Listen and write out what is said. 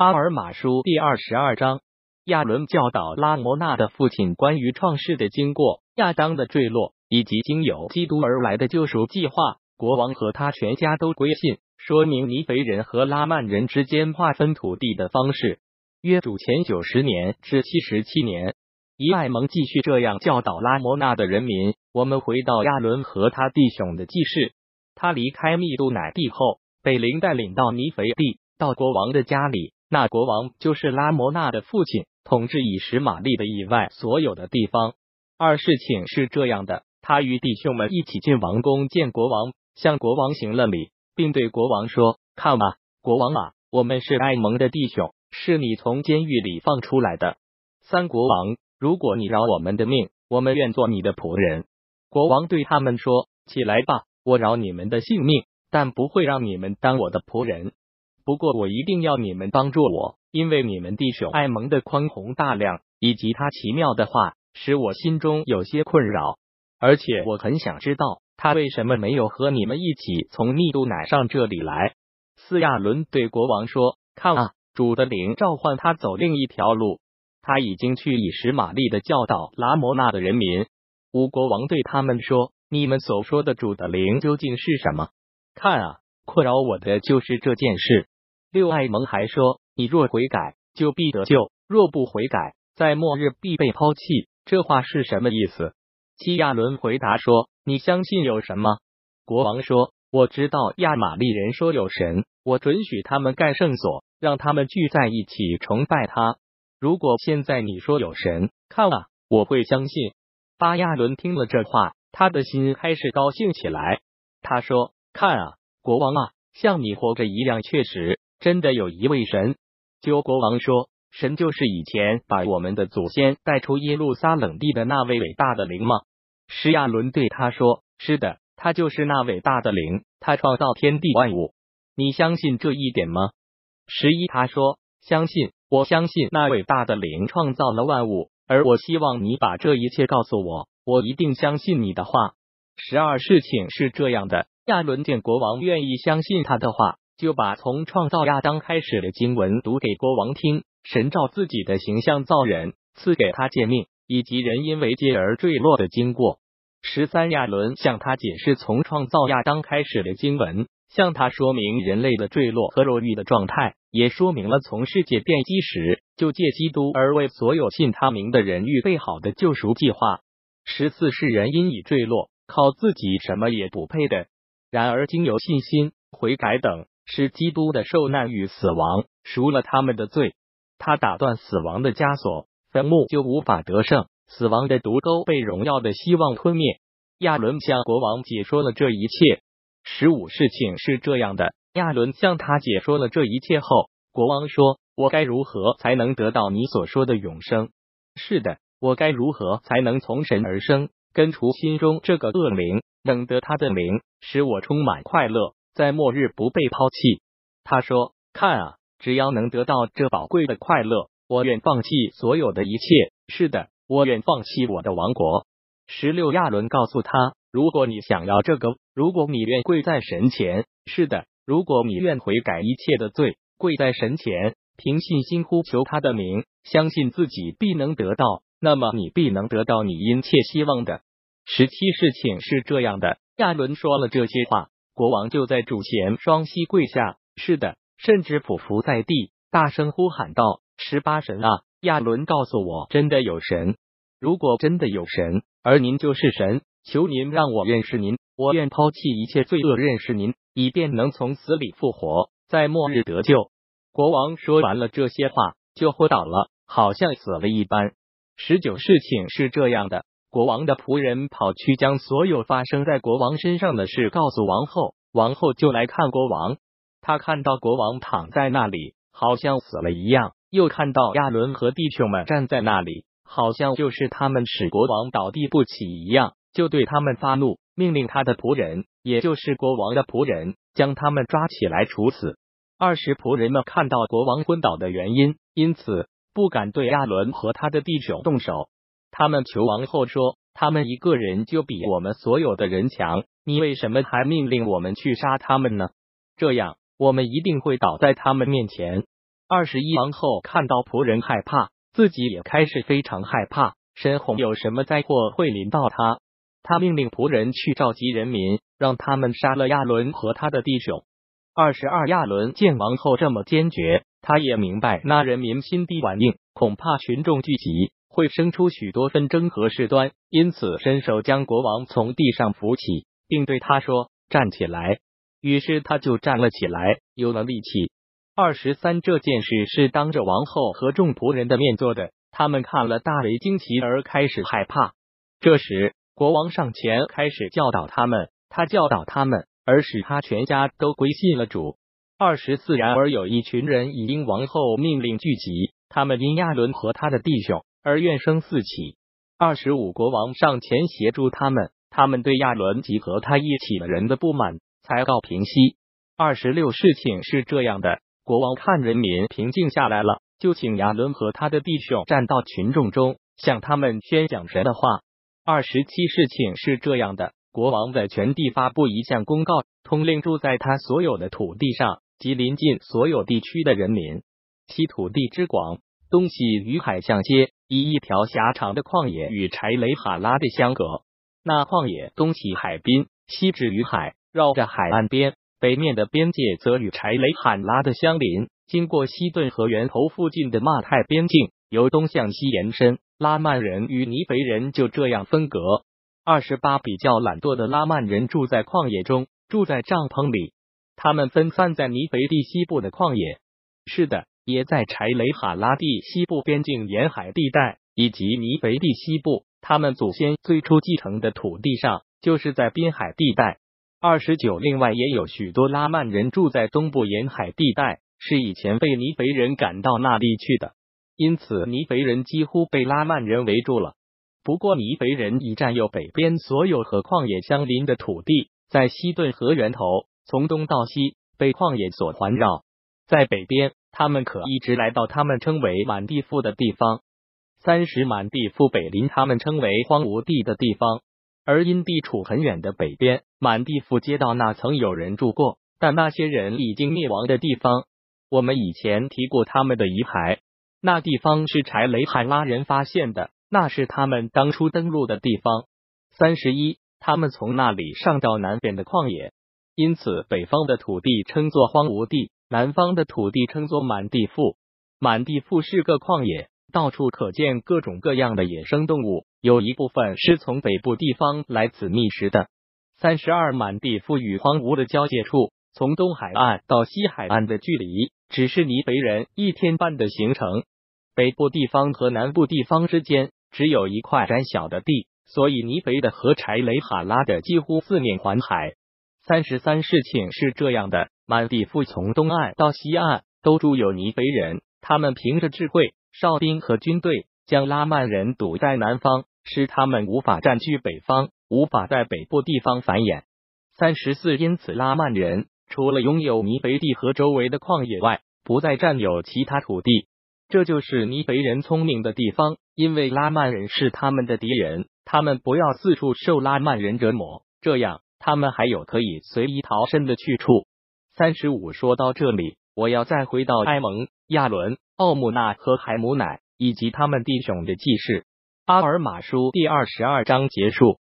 阿尔马书第二十二章，亚伦教导拉摩纳的父亲关于创世的经过、亚当的坠落，以及经由基督而来的救赎计划。国王和他全家都归信，说明尼肥人和拉曼人之间划分土地的方式。约主前九十年至七十七年，伊艾蒙继续这样教导拉摩纳的人民。我们回到亚伦和他弟兄的记事，他离开密度乃地后，被灵带领到尼肥地，到国王的家里。那国王就是拉摩纳的父亲，统治以实玛利的以外所有的地方。二事情是这样的：他与弟兄们一起进王宫见国王，向国王行了礼，并对国王说：“看吧，国王啊，我们是爱蒙的弟兄，是你从监狱里放出来的。三国王，如果你饶我们的命，我们愿做你的仆人。”国王对他们说：“起来吧，我饶你们的性命，但不会让你们当我的仆人。”不过我一定要你们帮助我，因为你们弟兄艾蒙的宽宏大量以及他奇妙的话，使我心中有些困扰。而且我很想知道他为什么没有和你们一起从密度乃上这里来。斯亚伦对国王说：“看啊，主的灵召唤他走另一条路，他已经去以实玛利的教导拉摩纳的人民。”吴国王对他们说：“你们所说的主的灵究竟是什么？看啊，困扰我的就是这件事。”六爱蒙还说：“你若悔改，就必得救；若不悔改，在末日必被抛弃。”这话是什么意思？基亚伦回答说：“你相信有什么？”国王说：“我知道亚玛利人说有神，我准许他们盖圣所，让他们聚在一起崇拜他。如果现在你说有神，看啊，我会相信。”巴亚伦听了这话，他的心开始高兴起来。他说：“看啊，国王啊，像你活着一样确实。”真的有一位神，鸠国王说，神就是以前把我们的祖先带出耶路撒冷地的那位伟大的灵吗？施亚伦对他说：“是的，他就是那伟大的灵，他创造天地万物。你相信这一点吗？”十一他说：“相信，我相信那伟大的灵创造了万物，而我希望你把这一切告诉我，我一定相信你的话。”十二事情是这样的，亚伦见国王愿意相信他的话。就把从创造亚当开始的经文读给国王听。神照自己的形象造人，赐给他诫命，以及人因为戒而坠落的经过。十三亚伦向他解释从创造亚当开始的经文，向他说明人类的坠落和肉欲的状态，也说明了从世界奠基时就借基督而为所有信他名的人预备好的救赎计划。十四世人因已坠落，靠自己什么也不配的，然而经由信心悔改等。是基督的受难与死亡赎了他们的罪，他打断死亡的枷锁，坟墓就无法得胜，死亡的毒钩被荣耀的希望吞灭。亚伦向国王解说了这一切。十五事情是这样的：亚伦向他解说了这一切后，国王说：“我该如何才能得到你所说的永生？”是的，我该如何才能从神而生，根除心中这个恶灵，能得他的名，使我充满快乐？在末日不被抛弃，他说：“看啊，只要能得到这宝贵的快乐，我愿放弃所有的一切。是的，我愿放弃我的王国。”十六亚伦告诉他：“如果你想要这个，如果你愿跪在神前，是的，如果你愿悔改一切的罪，跪在神前，凭信心呼求他的名，相信自己必能得到，那么你必能得到你殷切希望的。”十七事情是这样的，亚伦说了这些话。国王就在主前双膝跪下，是的，甚至匍匐在地，大声呼喊道：“十八神啊，亚伦告诉我，真的有神。如果真的有神，而您就是神，求您让我认识您，我愿抛弃一切罪恶，认识您，以便能从死里复活，在末日得救。”国王说完了这些话，就昏倒了，好像死了一般。十九事情是这样的。国王的仆人跑去将所有发生在国王身上的事告诉王后，王后就来看国王。他看到国王躺在那里，好像死了一样；又看到亚伦和弟兄们站在那里，好像就是他们使国王倒地不起一样，就对他们发怒，命令他的仆人，也就是国王的仆人，将他们抓起来处死。二十仆人们看到国王昏倒的原因，因此不敢对亚伦和他的弟兄动手。他们求王后说：“他们一个人就比我们所有的人强，你为什么还命令我们去杀他们呢？这样，我们一定会倒在他们面前。”二十一王后看到仆人害怕，自己也开始非常害怕，深恐有什么灾祸会临到他。他命令仆人去召集人民，让他们杀了亚伦和他的弟兄。二十二亚伦见王后这么坚决，他也明白那人民心地顽硬，恐怕群众聚集会生出许多纷争和事端，因此伸手将国王从地上扶起，并对他说：“站起来。”于是他就站了起来，有了力气。二十三这件事是当着王后和众仆人的面做的，他们看了大为惊奇，而开始害怕。这时国王上前开始教导他们，他教导他们，而使他全家都归信了主。二十四然而有一群人已因王后命令聚集，他们因亚伦和他的弟兄而怨声四起。二十五国王上前协助他们，他们对亚伦及和他一起的人的不满。才告平息。二十六事情是这样的：国王看人民平静下来了，就请亚伦和他的弟兄站到群众中，向他们宣讲神的话。二十七事情是这样的：国王在全地发布一项公告，通令住在他所有的土地上及临近所有地区的人民，其土地之广，东西与海相接，以一条狭长的旷野与柴雷哈拉的相隔。那旷野东起海滨，西至于海。绕着海岸边，北面的边界则与柴雷罕拉的相邻。经过西顿河源头附近的马泰边境，由东向西延伸。拉曼人与尼肥人就这样分隔。二十八比较懒惰的拉曼人住在旷野中，住在帐篷里。他们分散在尼肥地西部的旷野，是的，也在柴雷哈拉地西部边境沿海地带以及尼肥地西部。他们祖先最初继承的土地上，就是在滨海地带。二十九，另外也有许多拉曼人住在东部沿海地带，是以前被尼肥人赶到那里去的，因此尼肥人几乎被拉曼人围住了。不过尼肥人已占有北边所有和旷野相邻的土地，在西顿河源头，从东到西被旷野所环绕。在北边，他们可一直来到他们称为满地富的地方。三十满地富北邻他们称为荒芜地的地方。而因地处很远的北边，满地富街道那曾有人住过，但那些人已经灭亡的地方，我们以前提过他们的遗骸。那地方是柴雷汉拉人发现的，那是他们当初登陆的地方。三十一，他们从那里上到南边的旷野，因此北方的土地称作荒芜地，南方的土地称作满地富。满地富是个旷野。到处可见各种各样的野生动物，有一部分是从北部地方来此觅食的。三十二满地富与荒芜的交界处，从东海岸到西海岸的距离只是尼肥人一天半的行程。北部地方和南部地方之间只有一块窄小的地，所以尼肥的和柴雷哈拉的几乎四面环海。三十三事情是这样的：满地富从东岸到西岸都住有尼肥人，他们凭着智慧。哨兵和军队将拉曼人堵在南方，使他们无法占据北方，无法在北部地方繁衍。三十四，因此拉曼人除了拥有尼肥地和周围的旷野外，不再占有其他土地。这就是尼肥人聪明的地方，因为拉曼人是他们的敌人，他们不要四处受拉曼人折磨，这样他们还有可以随意逃生的去处。三十五，说到这里，我要再回到埃蒙亚伦。奥姆纳和海姆乃以及他们弟兄的记事。阿尔马书第二十二章结束。